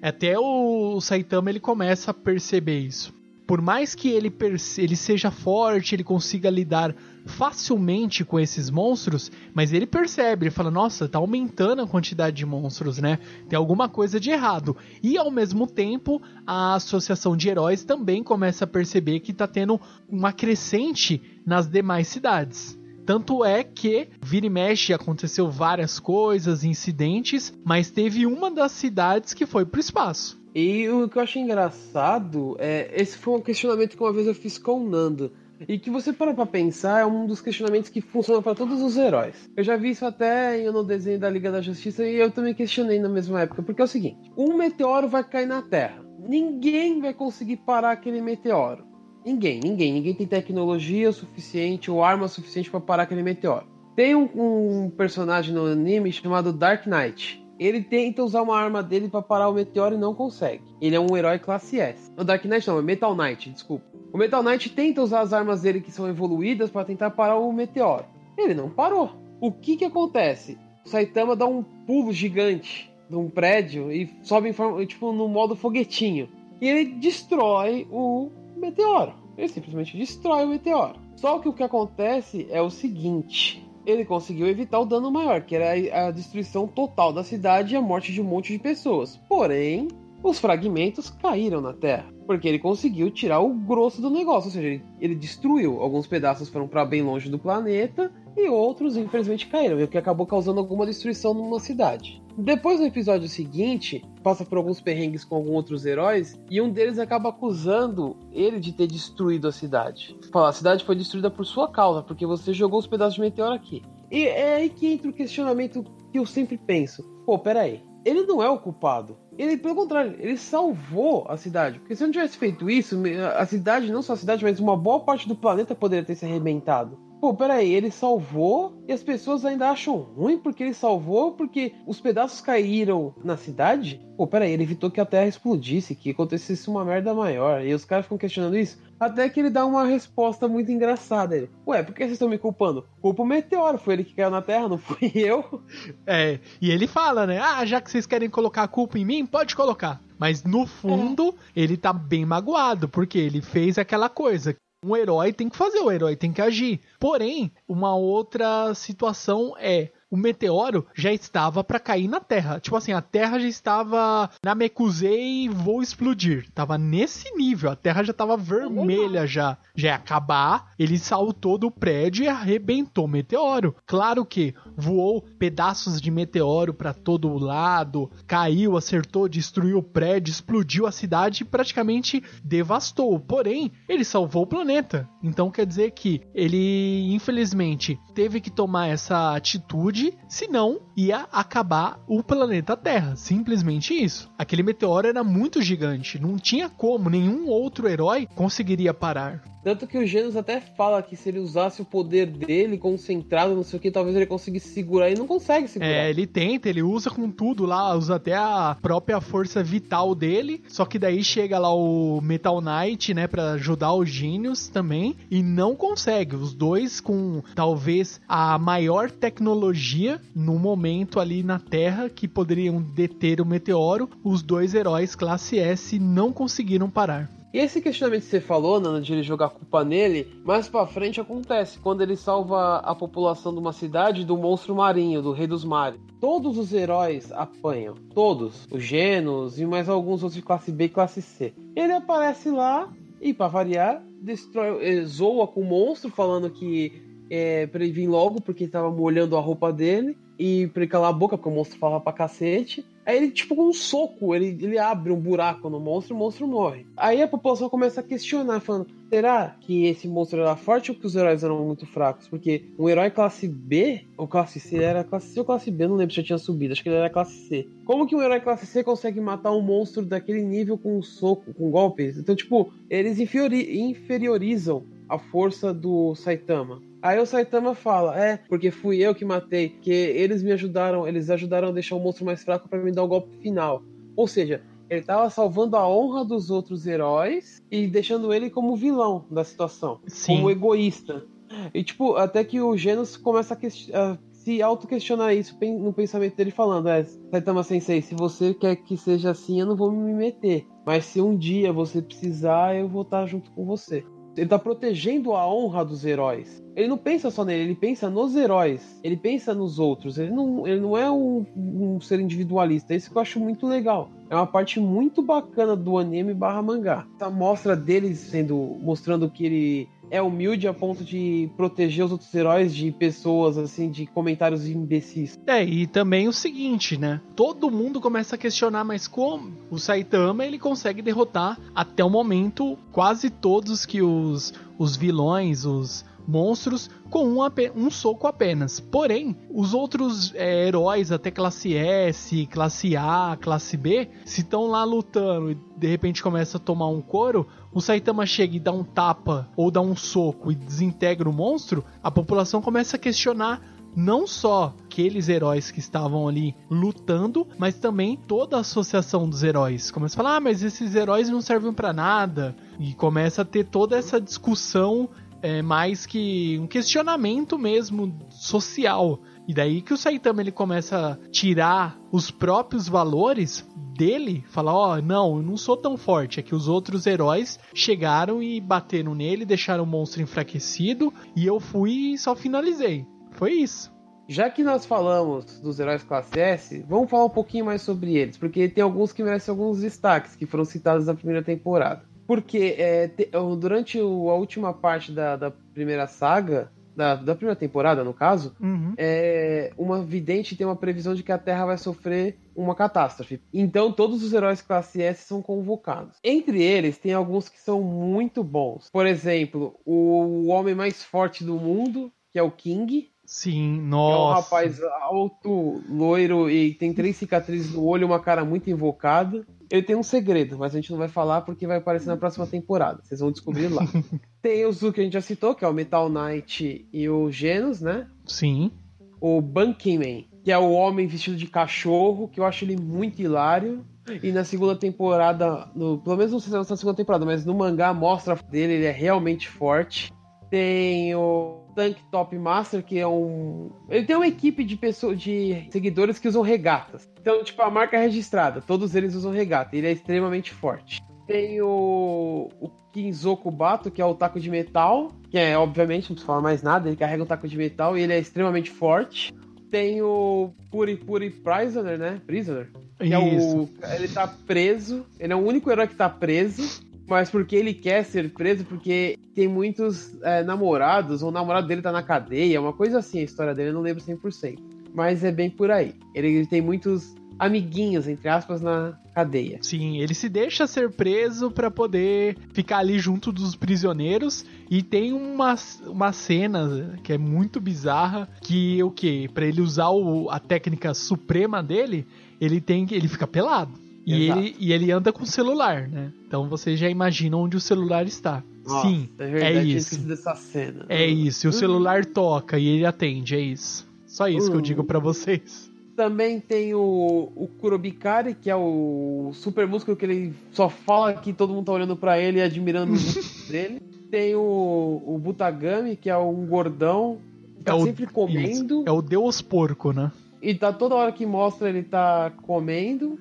Até o Saitama ele começa a perceber isso. Por mais que ele, ele seja forte, ele consiga lidar facilmente com esses monstros, mas ele percebe, ele fala: Nossa, tá aumentando a quantidade de monstros, né? Tem alguma coisa de errado. E ao mesmo tempo, a associação de heróis também começa a perceber que tá tendo uma crescente nas demais cidades. Tanto é que vira e mexe aconteceu várias coisas, incidentes, mas teve uma das cidades que foi pro espaço. E o que eu acho engraçado é. Esse foi um questionamento que uma vez eu fiz com o Nando. E que você para pra pensar, é um dos questionamentos que funciona para todos os heróis. Eu já vi isso até no desenho da Liga da Justiça e eu também questionei na mesma época. Porque é o seguinte: um meteoro vai cair na Terra. Ninguém vai conseguir parar aquele meteoro. Ninguém, ninguém. Ninguém tem tecnologia suficiente ou arma suficiente para parar aquele meteoro. Tem um, um personagem no anime chamado Dark Knight. Ele tenta usar uma arma dele para parar o meteoro e não consegue. Ele é um herói classe S. O Dark Knight não, é Metal Knight, desculpa. O Metal Knight tenta usar as armas dele que são evoluídas para tentar parar o meteoro. Ele não parou. O que que acontece? O Saitama dá um pulo gigante de um prédio e sobe forma, tipo no modo foguetinho. E ele destrói o meteoro. Ele simplesmente destrói o meteoro. Só que o que acontece é o seguinte: ele conseguiu evitar o dano maior, que era a destruição total da cidade e a morte de um monte de pessoas. Porém, os fragmentos caíram na Terra. Porque ele conseguiu tirar o grosso do negócio, ou seja, ele, ele destruiu. Alguns pedaços foram para bem longe do planeta e outros, infelizmente, caíram, o que acabou causando alguma destruição numa cidade. Depois, no episódio seguinte, passa por alguns perrengues com alguns outros heróis e um deles acaba acusando ele de ter destruído a cidade. Fala, a cidade foi destruída por sua causa, porque você jogou os pedaços de meteoro aqui. E é aí que entra o questionamento que eu sempre penso. Pô, peraí. Ele não é o culpado. Ele, pelo contrário, ele salvou a cidade. Porque se não tivesse feito isso, a cidade, não só a cidade, mas uma boa parte do planeta poderia ter se arrebentado. Pô, peraí, ele salvou e as pessoas ainda acham ruim porque ele salvou porque os pedaços caíram na cidade? Pô, peraí, ele evitou que a Terra explodisse, que acontecesse uma merda maior. E os caras ficam questionando isso. Até que ele dá uma resposta muito engraçada. Ele, Ué, por que vocês estão me culpando? Culpa o meteoro, foi ele que caiu na Terra, não fui eu. É, e ele fala, né? Ah, já que vocês querem colocar a culpa em mim, pode colocar. Mas no fundo, é. ele tá bem magoado, porque ele fez aquela coisa um herói tem que fazer, o herói tem que agir. Porém, uma outra situação é o meteoro já estava para cair na Terra. Tipo assim, a Terra já estava na Mekuzei e vou explodir. Tava nesse nível, a Terra já estava vermelha já. Já ia acabar, ele saltou do prédio e arrebentou o meteoro. Claro que voou pedaços de meteoro para todo lado, caiu, acertou, destruiu o prédio, explodiu a cidade e praticamente devastou. Porém, ele salvou o planeta. Então quer dizer que ele, infelizmente, teve que tomar essa atitude senão ia acabar o planeta Terra. Simplesmente isso. Aquele meteoro era muito gigante, não tinha como, nenhum outro herói conseguiria parar. Tanto que o Genos até fala que se ele usasse o poder dele concentrado, não sei o que, talvez ele conseguisse segurar e não consegue segurar. É, ele tenta, ele usa com tudo lá, usa até a própria força vital dele. Só que daí chega lá o Metal Knight, né, para ajudar os gênios também e não consegue. Os dois com talvez a maior tecnologia no momento ali na Terra que poderiam deter o meteoro, os dois heróis classe S não conseguiram parar. E esse questionamento que você falou, Nana, de ele jogar a culpa nele, mais pra frente acontece quando ele salva a população de uma cidade do monstro marinho, do Rei dos Mares. Todos os heróis apanham, todos, os Genos e mais alguns outros de classe B e classe C. Ele aparece lá e, para variar, destrói, eh, zoa com o monstro, falando que é pra ele vir logo porque estava molhando a roupa dele e pra ele calar a boca, porque o monstro fala pra cacete. Aí ele, tipo, com um soco, ele, ele abre um buraco no monstro e o monstro morre. Aí a população começa a questionar, falando: será que esse monstro era forte ou que os heróis eram muito fracos? Porque um herói classe B, ou classe C, era classe C ou classe B, não lembro se já tinha subido, acho que ele era classe C. Como que um herói classe C consegue matar um monstro daquele nível com um soco, com golpes? Então, tipo, eles inferiorizam a força do Saitama. Aí o Saitama fala: É, porque fui eu que matei, que eles me ajudaram, eles ajudaram a deixar o monstro mais fraco para me dar o golpe final. Ou seja, ele tava salvando a honra dos outros heróis e deixando ele como vilão da situação, Sim. como egoísta. E tipo, até que o Genos começa a, a se auto-questionar isso no pensamento dele, falando: É, Saitama Sensei, se você quer que seja assim, eu não vou me meter. Mas se um dia você precisar, eu vou estar junto com você. Ele tá protegendo a honra dos heróis. Ele não pensa só nele, ele pensa nos heróis. Ele pensa nos outros. Ele não, ele não é um, um ser individualista. Isso que eu acho muito legal. É uma parte muito bacana do anime barra mangá. Essa mostra dele sendo. mostrando que ele é humilde a ponto de proteger os outros heróis de pessoas, assim, de comentários imbecis. É, e também o seguinte, né? Todo mundo começa a questionar, mas como o Saitama ele consegue derrotar até o momento quase todos que os, os vilões, os monstros com um, um soco apenas. Porém, os outros é, heróis, até classe S, classe A, classe B, se estão lá lutando e de repente começa a tomar um couro, o Saitama chega e dá um tapa ou dá um soco e desintegra o monstro, a população começa a questionar não só aqueles heróis que estavam ali lutando, mas também toda a associação dos heróis. Começa a falar, ah, mas esses heróis não servem para nada. E começa a ter toda essa discussão é mais que um questionamento mesmo social. E daí que o Saitama ele começa a tirar os próprios valores dele, falar, ó, oh, não, eu não sou tão forte, é que os outros heróis chegaram e bateram nele, deixaram o monstro enfraquecido e eu fui e só finalizei. Foi isso. já que nós falamos dos heróis classe S, vamos falar um pouquinho mais sobre eles, porque tem alguns que merecem alguns destaques que foram citados na primeira temporada. Porque é, te, durante o, a última parte da, da primeira saga, da, da, primeira temporada, no caso, uhum. é, uma vidente tem uma previsão de que a Terra vai sofrer uma catástrofe. Então, todos os heróis classe S são convocados. Entre eles, tem alguns que são muito bons. Por exemplo, o homem mais forte do mundo, que é o King, Sim, nossa. É um rapaz alto, loiro e tem três cicatrizes no olho, uma cara muito invocada. Ele tem um segredo, mas a gente não vai falar porque vai aparecer na próxima temporada. Vocês vão descobrir lá. tem o Zu que a gente já citou, que é o Metal Knight e o Genos, né? Sim. O Bunkyman, que é o homem vestido de cachorro, que eu acho ele muito hilário. E na segunda temporada, no, pelo menos não sei se é na segunda temporada, mas no mangá mostra dele, ele é realmente forte. Tem o Tank Top Master, que é um. Ele tem uma equipe de pessoas, de seguidores que usam regatas. Então, tipo, a marca é registrada, todos eles usam regata. Ele é extremamente forte. Tem o, o Kinzoku Bato, que é o taco de metal, que é, obviamente, não precisa falar mais nada, ele carrega um taco de metal e ele é extremamente forte. Tem o Puri Puri Prisoner, né? Prisoner. Que é o, ele tá preso. Ele é o único herói que tá preso mas porque ele quer ser preso, porque tem muitos é, namorados, ou o namorado dele tá na cadeia, uma coisa assim a história dele, eu não lembro 100%. Mas é bem por aí. Ele, ele tem muitos amiguinhos, entre aspas, na cadeia. Sim, ele se deixa ser preso para poder ficar ali junto dos prisioneiros e tem uma, uma cena que é muito bizarra que o que para ele usar o, a técnica suprema dele, ele tem que ele fica pelado. E ele, e ele anda com o celular, né? Então vocês já imaginam onde o celular está. Nossa, Sim, é, verdade, é isso. Dessa cena. É isso. E o celular toca e ele atende, é isso. Só isso que eu digo para vocês. Também tem o, o Kurobikari, que é o super músculo que ele só fala que todo mundo tá olhando para ele e admirando o dele. Tem o, o Butagami, que é um gordão, que tá é sempre o, comendo. Isso. É o Deus Porco, né? E tá toda hora que mostra ele tá comendo.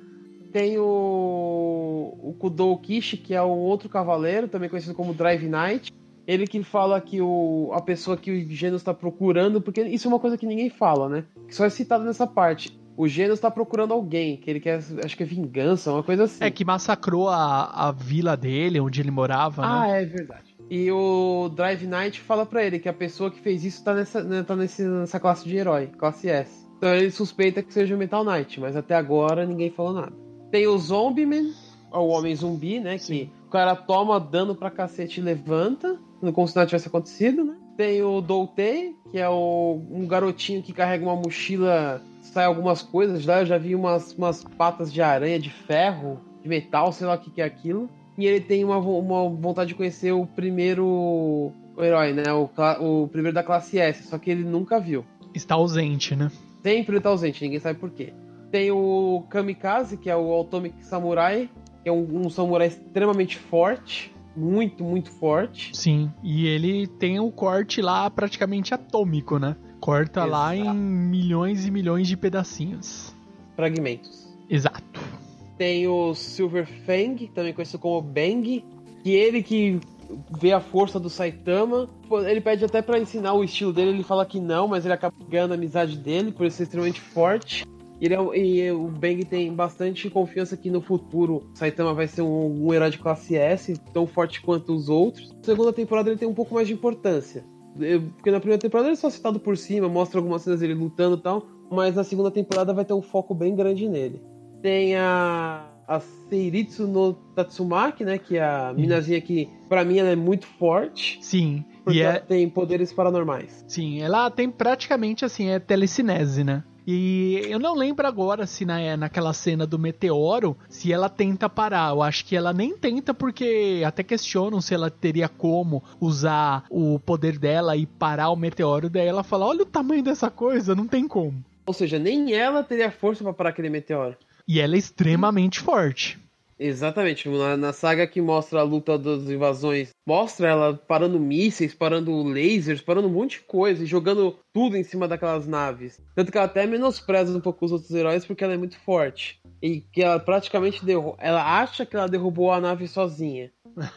Tem o, o Kudou Kishi, que é o outro cavaleiro, também conhecido como Drive Knight. Ele que fala que o, a pessoa que o Genos está procurando, porque isso é uma coisa que ninguém fala, né? Que só é citado nessa parte. O Genos está procurando alguém, que ele quer, acho que é vingança, uma coisa assim. É, que massacrou a, a vila dele, onde ele morava, ah, né? é verdade. E o Drive Knight fala para ele que a pessoa que fez isso tá nessa, né, tá nesse, nessa classe de herói, classe S. Então ele suspeita que seja o Metal Knight, mas até agora ninguém falou nada. Tem o Zombieman, o Homem Zumbi, né? Sim. Que o cara toma dano pra cacete e levanta, como se nada tivesse acontecido, né? Tem o Doutei, que é o, um garotinho que carrega uma mochila, sai algumas coisas lá. Eu já vi umas, umas patas de aranha, de ferro, de metal, sei lá o que, que é aquilo. E ele tem uma, uma vontade de conhecer o primeiro o herói, né? O, o primeiro da classe S, só que ele nunca viu. Está ausente, né? Sempre ele está ausente, ninguém sabe por quê. Tem o Kamikaze, que é o Atomic Samurai, que é um, um samurai extremamente forte. Muito, muito forte. Sim, e ele tem o corte lá praticamente atômico, né? Corta Exato. lá em milhões e milhões de pedacinhos. Fragmentos. Exato. Tem o Silver Fang, também conhecido como Bang, que ele que vê a força do Saitama. Ele pede até para ensinar o estilo dele, ele fala que não, mas ele acaba ganhando a amizade dele por ser extremamente forte. Ele é, e o Bang tem bastante confiança que no futuro Saitama vai ser um, um herói de classe S, tão forte quanto os outros. Na segunda temporada ele tem um pouco mais de importância. Porque na primeira temporada ele é só citado por cima, mostra algumas cenas dele lutando e tal, mas na segunda temporada vai ter um foco bem grande nele. Tem a, a Seiritsu no Tatsumaki, né? Que é a minazinha que, pra mim, ela é muito forte. Sim. Porque e ela é... tem poderes paranormais. Sim, ela tem praticamente assim, é telecinese, né? E eu não lembro agora se na, naquela cena do meteoro, se ela tenta parar. Eu acho que ela nem tenta porque até questionam se ela teria como usar o poder dela e parar o meteoro. Daí ela fala: Olha o tamanho dessa coisa, não tem como. Ou seja, nem ela teria força para parar aquele meteoro. E ela é extremamente forte. Exatamente, na, na, saga que mostra a luta das invasões, mostra ela parando mísseis, parando lasers, parando um monte de coisa e jogando tudo em cima daquelas naves. Tanto que ela até menospreza um pouco os outros heróis porque ela é muito forte. E que ela praticamente derru ela acha que ela derrubou a nave sozinha.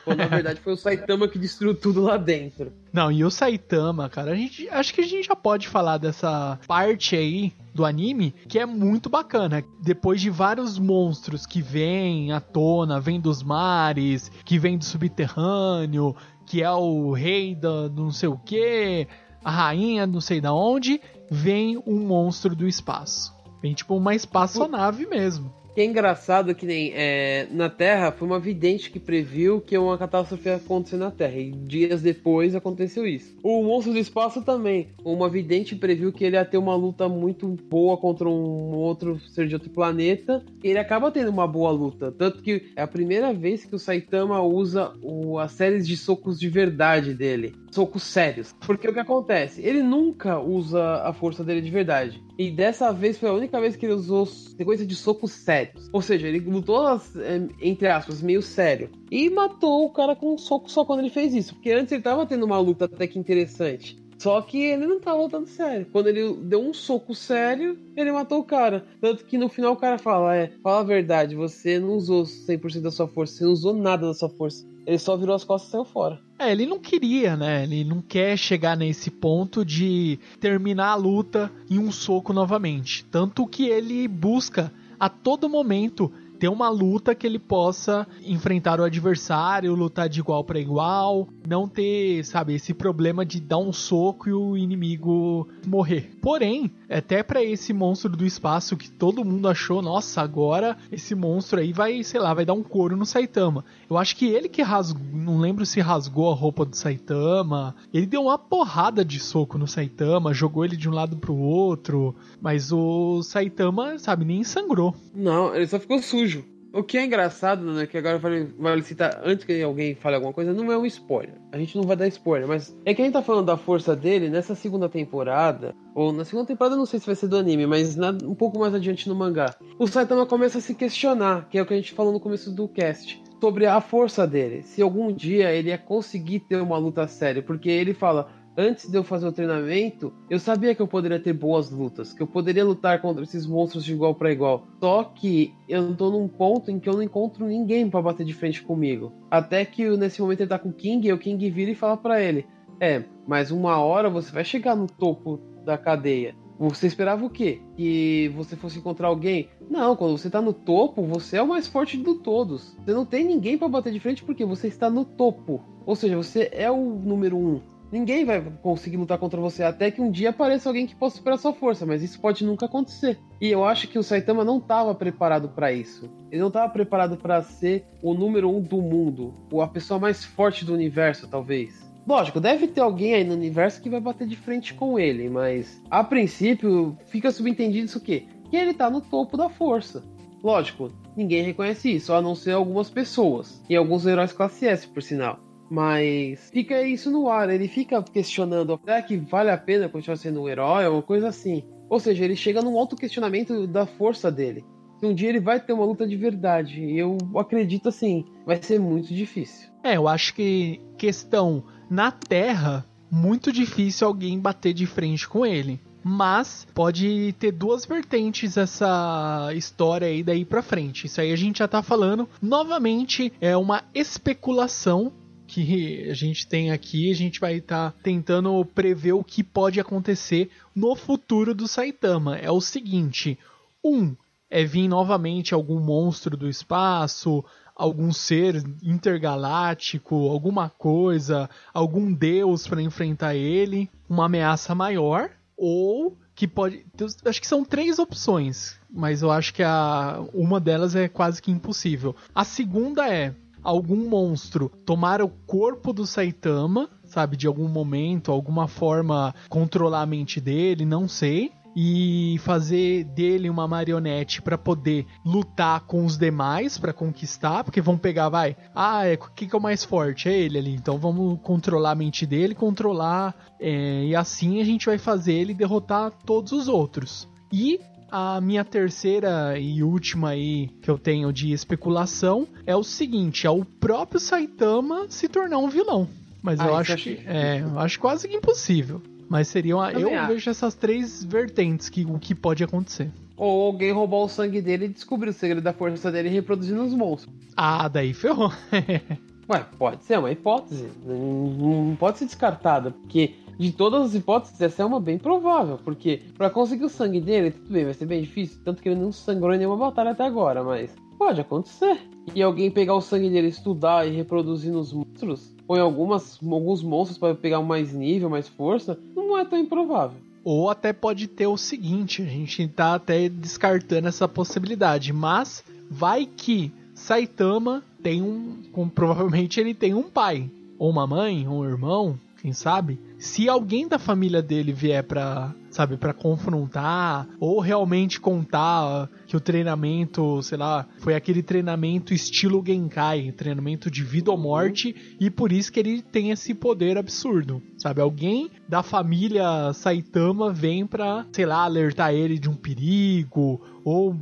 Quando na verdade foi o Saitama que destruiu tudo lá dentro. Não, e o Saitama, cara, a gente acho que a gente já pode falar dessa parte aí do anime que é muito bacana. Depois de vários monstros que vêm à tona, vêm dos mares, que vêm do subterrâneo, que é o rei da não sei o que, a rainha não sei da onde, vem um monstro do espaço. Vem tipo uma espaçonave mesmo. Que é engraçado que nem é, na Terra foi uma vidente que previu que uma catástrofe ia acontecer na Terra. E dias depois aconteceu isso. O Monstro do Espaço também. Uma vidente previu que ele ia ter uma luta muito boa contra um outro ser de outro planeta. Ele acaba tendo uma boa luta. Tanto que é a primeira vez que o Saitama usa o, as séries de socos de verdade dele. Socos sérios. Porque o que acontece? Ele nunca usa a força dele de verdade. E dessa vez foi a única vez que ele usou sequência de socos sérios. Ou seja, ele lutou, é, entre aspas, meio sério. E matou o cara com um soco só quando ele fez isso. Porque antes ele tava tendo uma luta até que interessante. Só que ele não tava lutando sério. Quando ele deu um soco sério, ele matou o cara. Tanto que no final o cara fala: É, fala a verdade, você não usou 100% da sua força, você não usou nada da sua força. Ele só virou as costas e saiu fora. É, ele não queria, né? Ele não quer chegar nesse ponto de terminar a luta em um soco novamente. Tanto que ele busca a todo momento ter uma luta que ele possa enfrentar o adversário, lutar de igual para igual, não ter, sabe, esse problema de dar um soco e o inimigo morrer. Porém, até para esse monstro do espaço que todo mundo achou, nossa, agora esse monstro aí vai, sei lá, vai dar um couro no Saitama. Eu acho que ele que rasgou, não lembro se rasgou a roupa do Saitama. Ele deu uma porrada de soco no Saitama, jogou ele de um lado pro outro, mas o Saitama, sabe, nem sangrou. Não, ele só ficou sujo. O que é engraçado, né, que agora vale citar, antes que alguém fale alguma coisa, não é um spoiler. A gente não vai dar spoiler, mas é que a gente tá falando da força dele nessa segunda temporada, ou na segunda temporada não sei se vai ser do anime, mas na, um pouco mais adiante no mangá. O Saitama começa a se questionar, que é o que a gente falou no começo do cast, sobre a força dele. Se algum dia ele ia conseguir ter uma luta séria, porque ele fala, antes de eu fazer o treinamento, eu sabia que eu poderia ter boas lutas, que eu poderia lutar contra esses monstros de igual para igual. Só que eu tô num ponto em que eu não encontro ninguém para bater de frente comigo. Até que nesse momento ele tá com o King, e o King vira e fala para ele: "É, mas uma hora você vai chegar no topo da cadeia. Você esperava o quê? Que você fosse encontrar alguém? Não, quando você tá no topo, você é o mais forte de todos. Você não tem ninguém para bater de frente porque você está no topo. Ou seja, você é o número um. Ninguém vai conseguir lutar contra você até que um dia apareça alguém que possa superar sua força, mas isso pode nunca acontecer. E eu acho que o Saitama não estava preparado para isso. Ele não estava preparado para ser o número um do mundo, ou a pessoa mais forte do universo, talvez. Lógico, deve ter alguém aí no universo que vai bater de frente com ele, mas a princípio fica subentendido isso o quê? Que ele tá no topo da força. Lógico, ninguém reconhece isso, a não ser algumas pessoas. E alguns heróis classe S, por sinal. Mas fica isso no ar, ele fica questionando, será que vale a pena continuar sendo um herói ou coisa assim? Ou seja, ele chega num auto questionamento da força dele. Um dia ele vai ter uma luta de verdade, e eu acredito assim, vai ser muito difícil. É, eu acho que questão na Terra, muito difícil alguém bater de frente com ele. Mas pode ter duas vertentes essa história aí daí pra frente. Isso aí a gente já tá falando. Novamente, é uma especulação que a gente tem aqui, a gente vai estar tá tentando prever o que pode acontecer no futuro do Saitama. É o seguinte: um é vir novamente algum monstro do espaço, algum ser intergaláctico, alguma coisa, algum deus para enfrentar ele, uma ameaça maior, ou que pode, acho que são três opções, mas eu acho que a uma delas é quase que impossível. A segunda é algum monstro tomar o corpo do Saitama, sabe, de algum momento, alguma forma controlar a mente dele, não sei e fazer dele uma marionete para poder lutar com os demais para conquistar, porque vão pegar, vai, ah, é, o que, que é o mais forte? É ele ali, então vamos controlar a mente dele, controlar, é, e assim a gente vai fazer ele derrotar todos os outros. E a minha terceira e última aí que eu tenho de especulação é o seguinte: é o próprio Saitama se tornar um vilão. Mas ah, eu acho que é, eu acho quase que impossível. Mas seria uma, eu acho. vejo essas três vertentes que o que pode acontecer. Ou alguém roubar o sangue dele e descobrir o segredo da força dele reproduzindo os monstros. Ah, daí ferrou. Ué, pode ser, uma hipótese. Não pode ser descartada, porque de todas as hipóteses, essa é uma bem provável, porque para conseguir o sangue dele, tudo bem, vai ser bem difícil, tanto que ele não sangrou em nenhuma batalha até agora, mas pode acontecer. E alguém pegar o sangue dele, estudar e reproduzir nos monstros, ou em algumas, alguns monstros para pegar mais nível, mais força, não é tão improvável. Ou até pode ter o seguinte, a gente tá até descartando essa possibilidade, mas vai que Saitama tem um, com, provavelmente ele tem um pai, ou uma mãe, ou um irmão, quem sabe? Se alguém da família dele vier pra, sabe, para confrontar ou realmente contar que o treinamento, sei lá, foi aquele treinamento estilo Genkai, treinamento de vida ou morte e por isso que ele tem esse poder absurdo, sabe? Alguém da família Saitama vem pra, sei lá, alertar ele de um perigo ou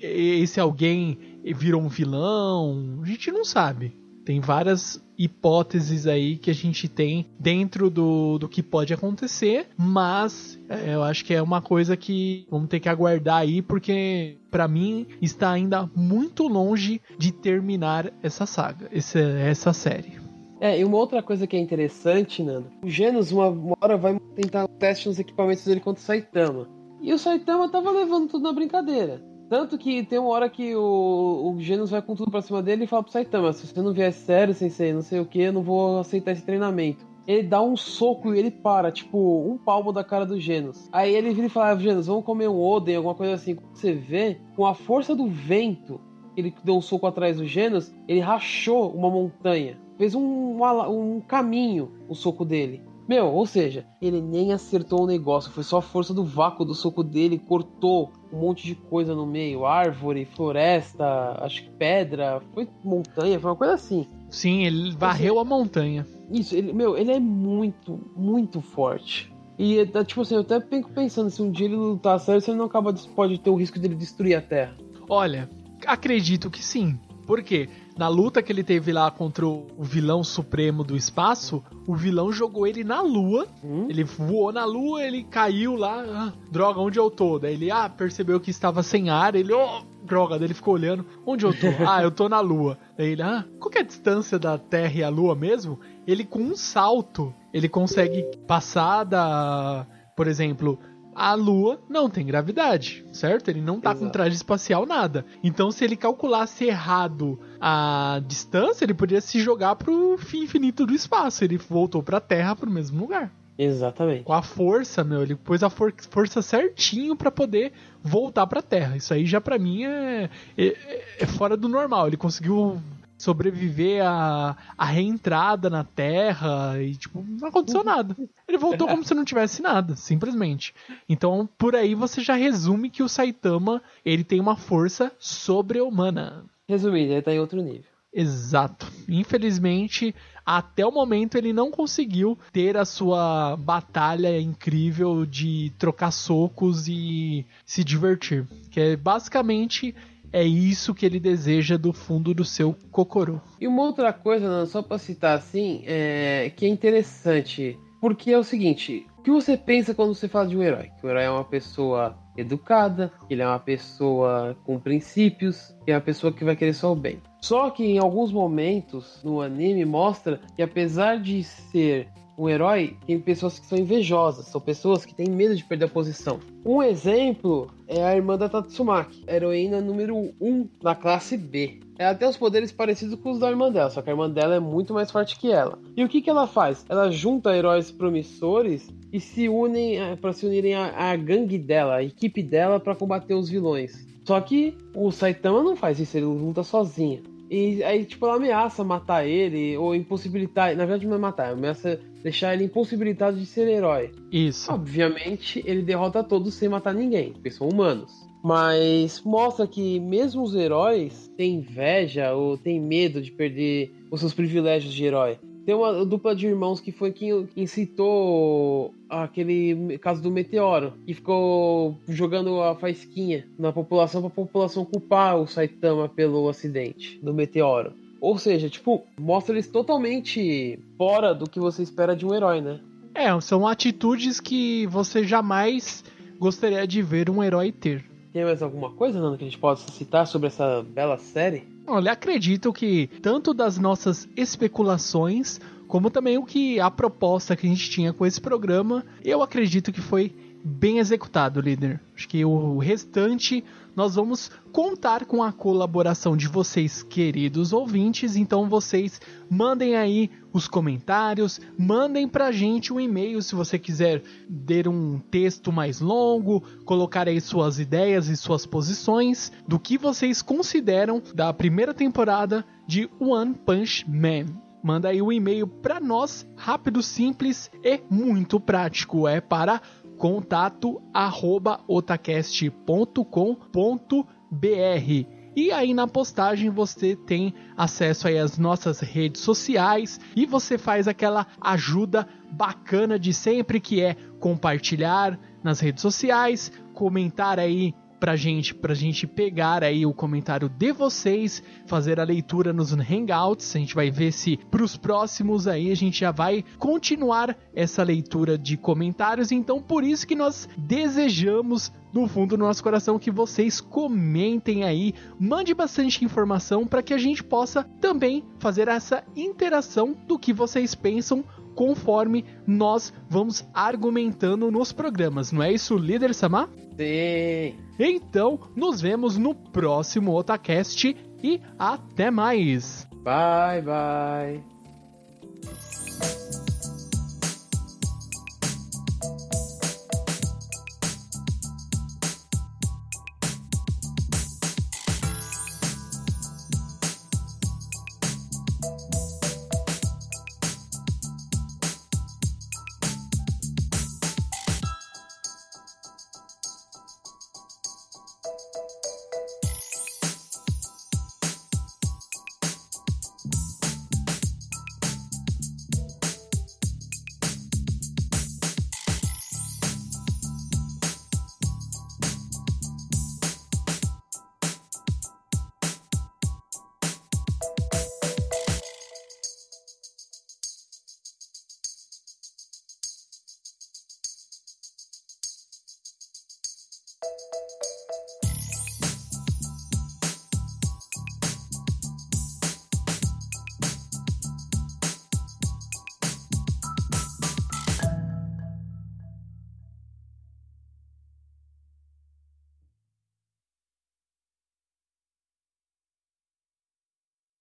esse alguém virou um vilão, a gente não sabe. Tem várias hipóteses aí que a gente tem dentro do, do que pode acontecer, mas é, eu acho que é uma coisa que vamos ter que aguardar aí, porque para mim está ainda muito longe de terminar essa saga, essa, essa série. É, e uma outra coisa que é interessante, Nando, o Genos uma, uma hora vai tentar um teste nos equipamentos dele contra o Saitama. E o Saitama tava levando tudo na brincadeira. Tanto que tem uma hora que o, o Genos vai com tudo pra cima dele e fala pro Saitama: se você não vier sério, sensei, não sei o que, eu não vou aceitar esse treinamento. Ele dá um soco e ele para, tipo, um palmo da cara do Genos. Aí ele vira e fala: Genos, vamos comer um Oden, alguma coisa assim. Você vê, com a força do vento, ele deu um soco atrás do Genos, ele rachou uma montanha. Fez um, um, um caminho o soco dele. Meu, ou seja, ele nem acertou o negócio, foi só a força do vácuo do soco dele, cortou um monte de coisa no meio, árvore, floresta, acho que pedra, foi montanha, foi uma coisa assim. Sim, ele varreu a montanha. Isso, ele, meu, ele é muito, muito forte. E é, tipo assim, eu até fico pensando, se um dia ele lutar sério, você não acaba, pode ter o risco dele destruir a Terra. Olha, acredito que sim. Por quê? Na luta que ele teve lá contra o vilão supremo do espaço, o vilão jogou ele na lua. Hum? Ele voou na lua, ele caiu lá. Ah, droga, onde eu tô? Daí ele, ah, percebeu que estava sem ar. Ele, oh, droga, daí ele ficou olhando. Onde eu tô? ah, eu tô na lua. Daí ele, ah, qual é a distância da Terra e a lua mesmo? Ele, com um salto, ele consegue passar da. Por exemplo, a Lua não tem gravidade, certo? Ele não tá Exato. com traje espacial nada. Então, se ele calculasse errado a distância, ele poderia se jogar pro fim infinito do espaço. Ele voltou pra Terra pro mesmo lugar. Exatamente. Com a força, meu, ele pôs a for força certinho para poder voltar pra Terra. Isso aí já para mim é, é, é, fora do normal. Ele conseguiu sobreviver à, à reentrada na Terra e, tipo, não aconteceu nada. Ele voltou como se não tivesse nada, simplesmente. Então, por aí você já resume que o Saitama, ele tem uma força sobre-humana. Resumindo, ele tá em outro nível. Exato. Infelizmente, até o momento ele não conseguiu ter a sua batalha incrível de trocar socos e se divertir. Que é basicamente é isso que ele deseja do fundo do seu cocorô. E uma outra coisa, só para citar assim, é que é interessante, porque é o seguinte, o que você pensa quando você fala de um herói? Que o herói é uma pessoa educada, ele é uma pessoa com princípios, que é uma pessoa que vai querer só o bem. Só que em alguns momentos no anime mostra que apesar de ser um herói, tem pessoas que são invejosas, são pessoas que têm medo de perder a posição. Um exemplo é a irmã da Tatsumaki, heroína número 1 da classe B. Ela tem os poderes parecidos com os da irmã dela, só que a irmã dela é muito mais forte que ela. E o que, que ela faz? Ela junta heróis promissores e se unem para se unirem à, gangue dela, à equipe dela para combater os vilões. Só que o Saitama não faz isso, ele luta sozinho. E aí, tipo, ela ameaça matar ele ou impossibilitar. Na verdade, não é matar, ameaça deixar ele impossibilitado de ser herói. Isso. Obviamente, ele derrota todos sem matar ninguém, porque são humanos. Mas mostra que mesmo os heróis têm inveja ou têm medo de perder os seus privilégios de herói. Tem uma dupla de irmãos que foi quem incitou aquele caso do meteoro e ficou jogando a faisquinha na população para a população culpar o Saitama pelo acidente do meteoro. Ou seja, tipo, mostra eles totalmente fora do que você espera de um herói, né? É, são atitudes que você jamais gostaria de ver um herói ter. Tem mais alguma coisa, Nando, que a gente possa citar sobre essa bela série? Olha, acredito que tanto das nossas especulações, como também o que a proposta que a gente tinha com esse programa, eu acredito que foi bem executado, líder. Acho que o restante nós vamos contar com a colaboração de vocês, queridos ouvintes. Então vocês mandem aí os comentários, mandem pra gente um e-mail se você quiser ter um texto mais longo, colocar aí suas ideias e suas posições do que vocês consideram da primeira temporada de One Punch Man manda aí o um e-mail para nós, rápido, simples e muito prático. É para contato@otacast.com.br. E aí na postagem você tem acesso aí às nossas redes sociais e você faz aquela ajuda bacana de sempre que é compartilhar nas redes sociais, comentar aí pra gente, pra gente pegar aí o comentário de vocês, fazer a leitura nos Hangouts. A gente vai ver se pros próximos aí a gente já vai continuar essa leitura de comentários. Então, por isso que nós desejamos no fundo do nosso coração que vocês comentem aí, mande bastante informação para que a gente possa também fazer essa interação do que vocês pensam conforme nós vamos argumentando nos programas. Não é isso, líder Samar? Sim. Então, nos vemos no próximo Otacast e até mais. Bye, bye.